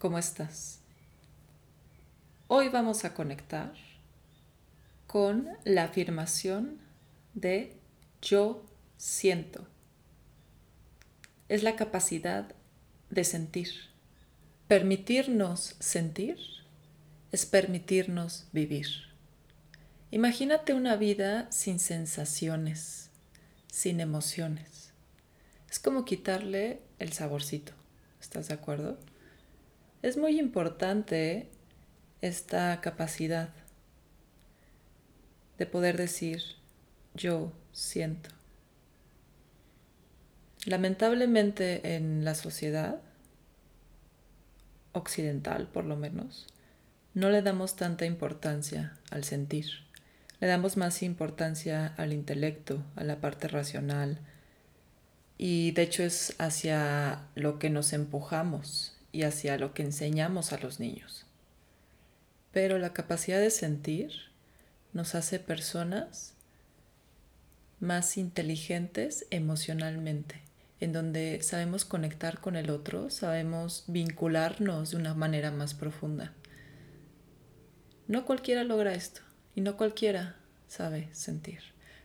¿cómo estás? Hoy vamos a conectar con la afirmación de yo siento. Es la capacidad de sentir. Permitirnos sentir es permitirnos vivir. Imagínate una vida sin sensaciones, sin emociones. Es como quitarle el saborcito. ¿Estás de acuerdo? Es muy importante esta capacidad de poder decir yo siento. Lamentablemente en la sociedad occidental, por lo menos, no le damos tanta importancia al sentir. Le damos más importancia al intelecto, a la parte racional. Y de hecho es hacia lo que nos empujamos y hacia lo que enseñamos a los niños. Pero la capacidad de sentir nos hace personas más inteligentes emocionalmente, en donde sabemos conectar con el otro, sabemos vincularnos de una manera más profunda. No cualquiera logra esto y no cualquiera sabe sentir.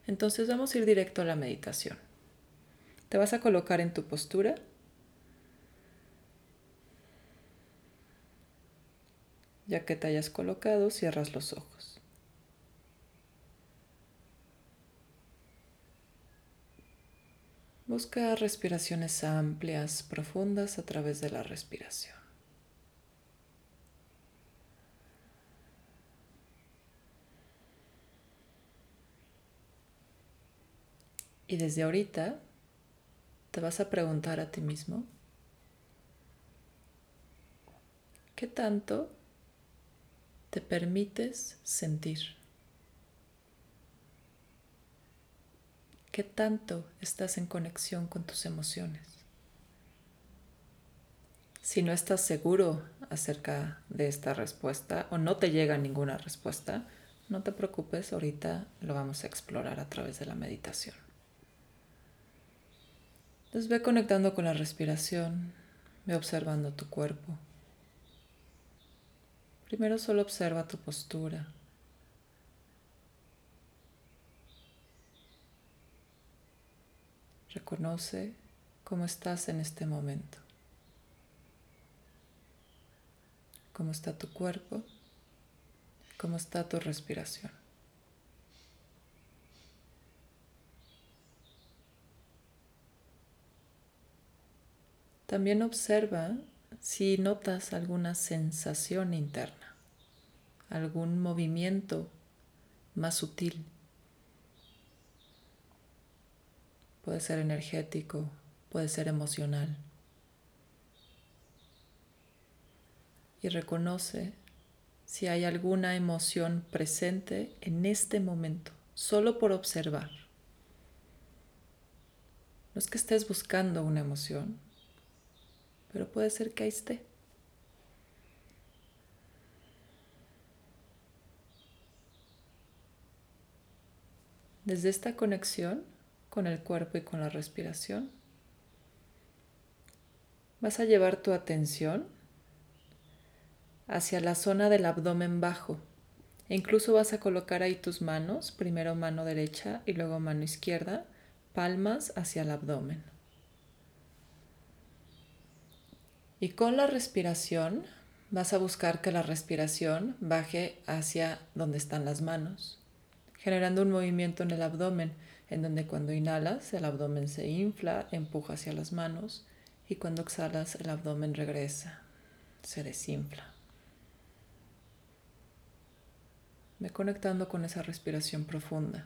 Entonces vamos a ir directo a la meditación. Te vas a colocar en tu postura Ya que te hayas colocado, cierras los ojos. Busca respiraciones amplias, profundas a través de la respiración. Y desde ahorita te vas a preguntar a ti mismo, ¿qué tanto te permites sentir? ¿Qué tanto estás en conexión con tus emociones? Si no estás seguro acerca de esta respuesta o no te llega ninguna respuesta, no te preocupes, ahorita lo vamos a explorar a través de la meditación. Entonces ve conectando con la respiración, ve observando tu cuerpo. Primero solo observa tu postura. Reconoce cómo estás en este momento. Cómo está tu cuerpo. Cómo está tu respiración. También observa si notas alguna sensación interna, algún movimiento más sutil. Puede ser energético, puede ser emocional. Y reconoce si hay alguna emoción presente en este momento, solo por observar. No es que estés buscando una emoción, pero puede ser que ahí esté. Desde esta conexión con el cuerpo y con la respiración, vas a llevar tu atención hacia la zona del abdomen bajo. E incluso vas a colocar ahí tus manos, primero mano derecha y luego mano izquierda, palmas hacia el abdomen. Y con la respiración vas a buscar que la respiración baje hacia donde están las manos, generando un movimiento en el abdomen, en donde cuando inhalas el abdomen se infla, empuja hacia las manos y cuando exhalas el abdomen regresa, se desinfla. Ve conectando con esa respiración profunda.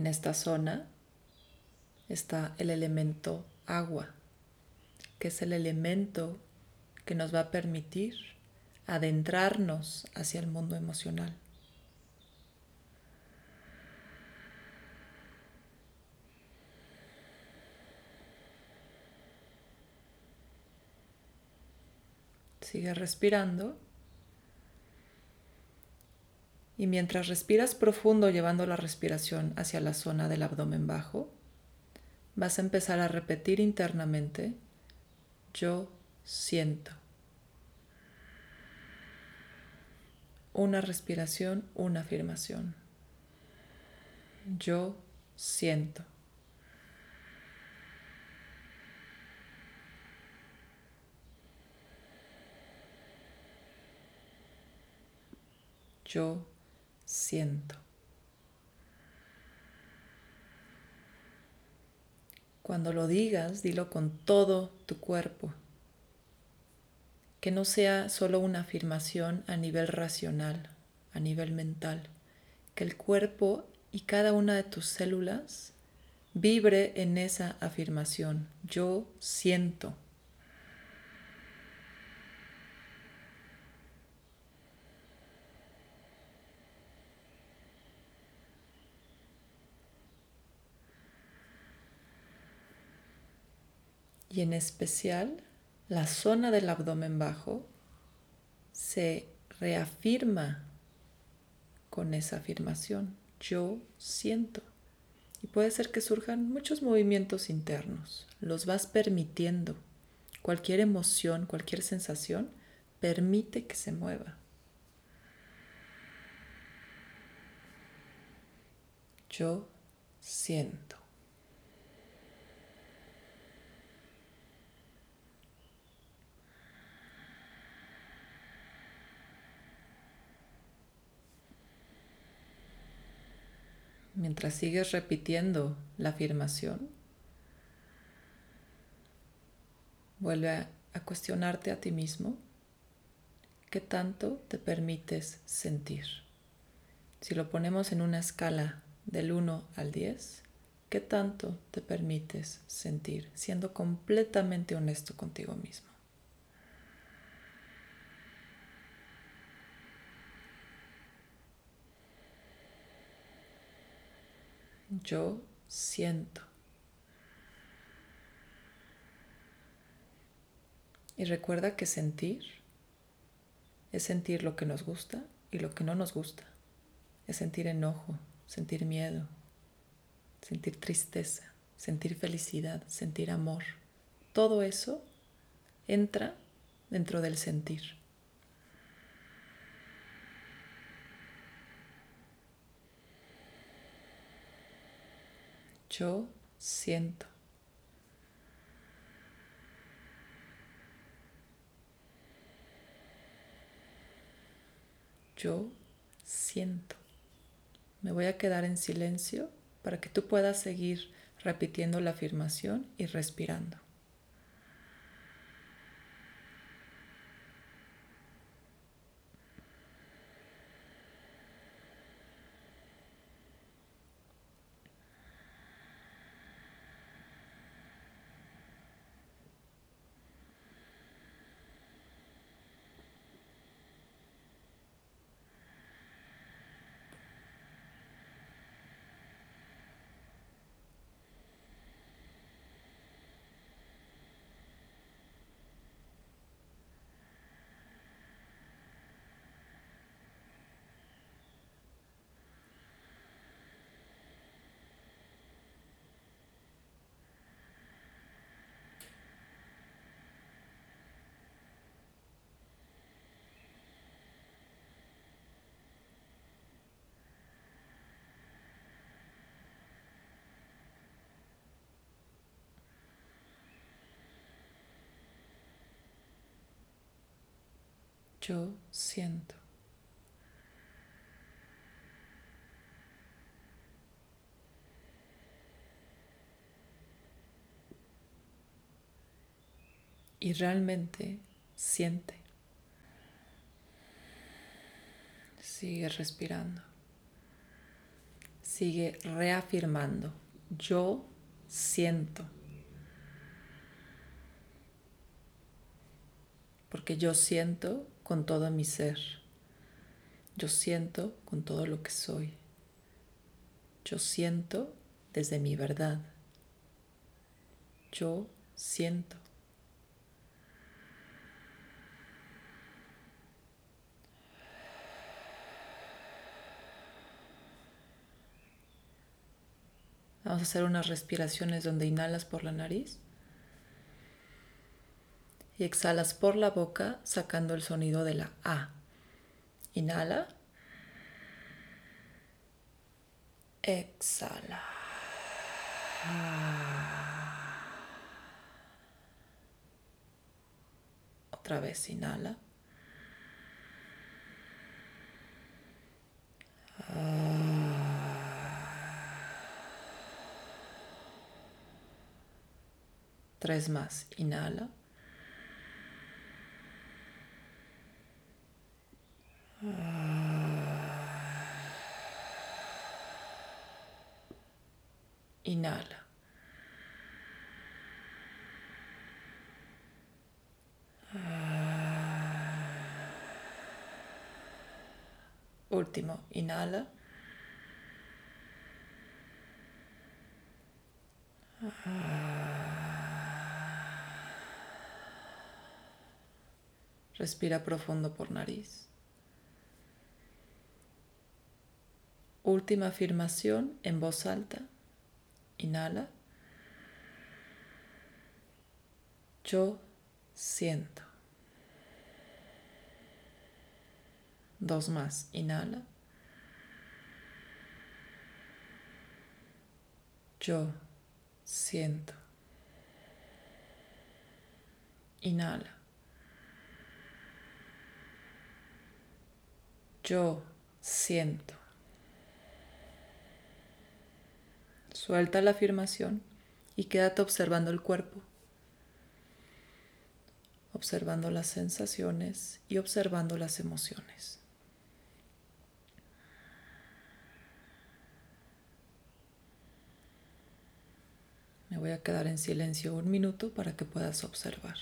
En esta zona está el elemento agua. que es el elemento que nos va a permitir adentrarnos hacia el mundo emocional. Sigue respirando. Y mientras respiras profundo llevando la respiración hacia la zona del abdomen bajo, vas a empezar a repetir internamente, yo siento. Una respiración, una afirmación. Yo siento. yo siento. Cuando lo digas, dilo con todo tu cuerpo. Que no sea solo una afirmación a nivel racional, a nivel mental. Que el cuerpo y cada una de tus células vibre en esa afirmación. Yo siento. Y en especial la zona del abdomen bajo se reafirma con esa afirmación. Yo siento. Y puede ser que surjan muchos movimientos internos. Los vas permitiendo. Cualquier emoción, cualquier sensación, permite que se mueva. Yo siento. Mientras sigues repitiendo la afirmación, vuelve a, cuestionarte a ti mismo qué tanto te permites sentir. Si lo ponemos en una escala del 1 al 10, ¿qué tanto te permites sentir siendo completamente honesto contigo mismo? Yo siento. Y recuerda que sentir es sentir lo que nos gusta y lo que no nos gusta. Es sentir enojo, sentir miedo, sentir tristeza, sentir felicidad, sentir amor. Todo eso entra dentro del sentir. Yo siento. Yo siento. Me voy a quedar en silencio para que tú puedas seguir repitiendo la afirmación y respirando. Yo siento. Y realmente siente. Sigue respirando. Sigue reafirmando. Yo siento. porque yo siento con todo mi ser. Yo siento con todo lo que soy. Yo siento desde mi verdad. Yo siento. Vamos a hacer unas respiraciones donde inhalas por la nariz y exhalas por la boca sacando el sonido de la A. Inhala. Exhala. Otra vez inhala. Tres más. Inhala. Inhala. Último, inhala. Respira profundo por nariz. Última afirmación en voz alta. Inhala. Yo siento. Dos más. Inhala. Yo siento. Inhala. Yo siento. Suelta la afirmación y quédate observando el cuerpo, observando las sensaciones y observando las emociones. Me voy a quedar en silencio un minuto para que puedas observar.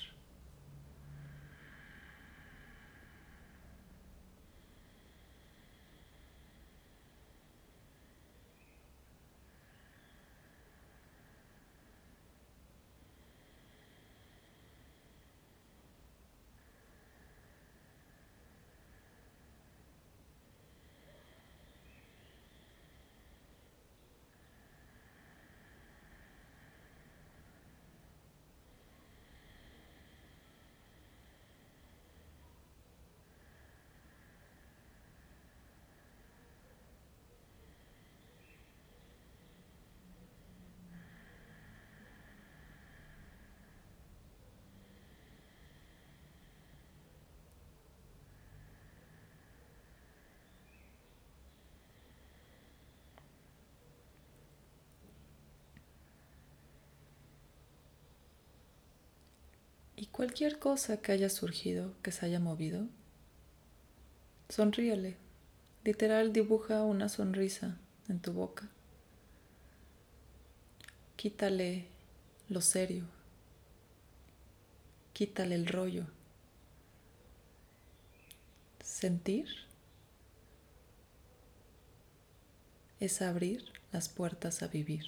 Y cualquier cosa que haya surgido, que se haya movido, sonríele. Literal dibuja una sonrisa en tu boca. Quítale lo serio. Quítale el rollo. Sentir es abrir las puertas a vivir.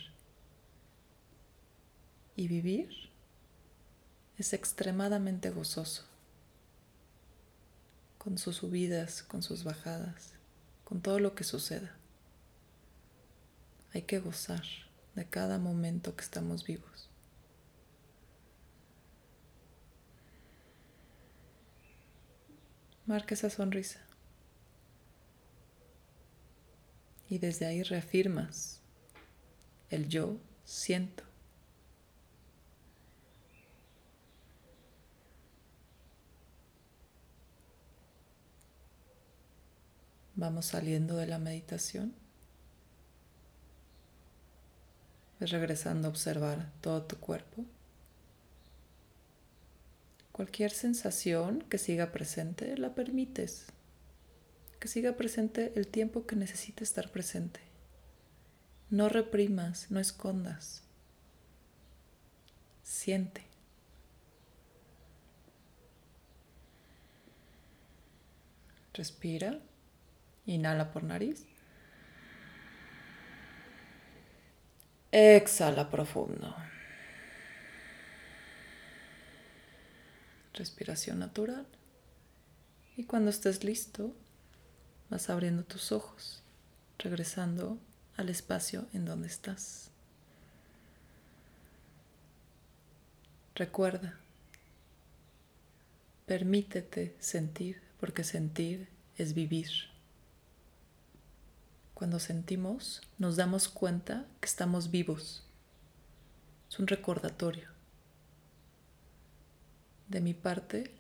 Y vivir es extremadamente gozoso, con sus subidas, con sus bajadas, con todo lo que suceda. Hay que gozar de cada momento que estamos vivos. Marca esa sonrisa. Y desde ahí reafirmas el yo siento. Vamos saliendo de la meditación. regresando a observar todo tu cuerpo. Cualquier sensación que siga presente, la permites. Que siga presente el tiempo que necesite estar presente. No reprimas, no escondas. Siente. Respira. Inhala por nariz. Exhala profundo. Respiración natural. Y cuando estés listo, vas abriendo tus ojos, regresando al espacio en donde estás. Recuerda, permítete sentir, porque sentir es vivir. Cuando sentimos, nos damos cuenta que estamos vivos. Es un recordatorio. De mi parte,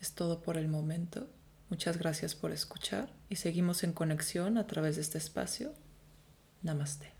es todo por el momento. Muchas gracias por escuchar y seguimos en conexión a través de este espacio. Namaste.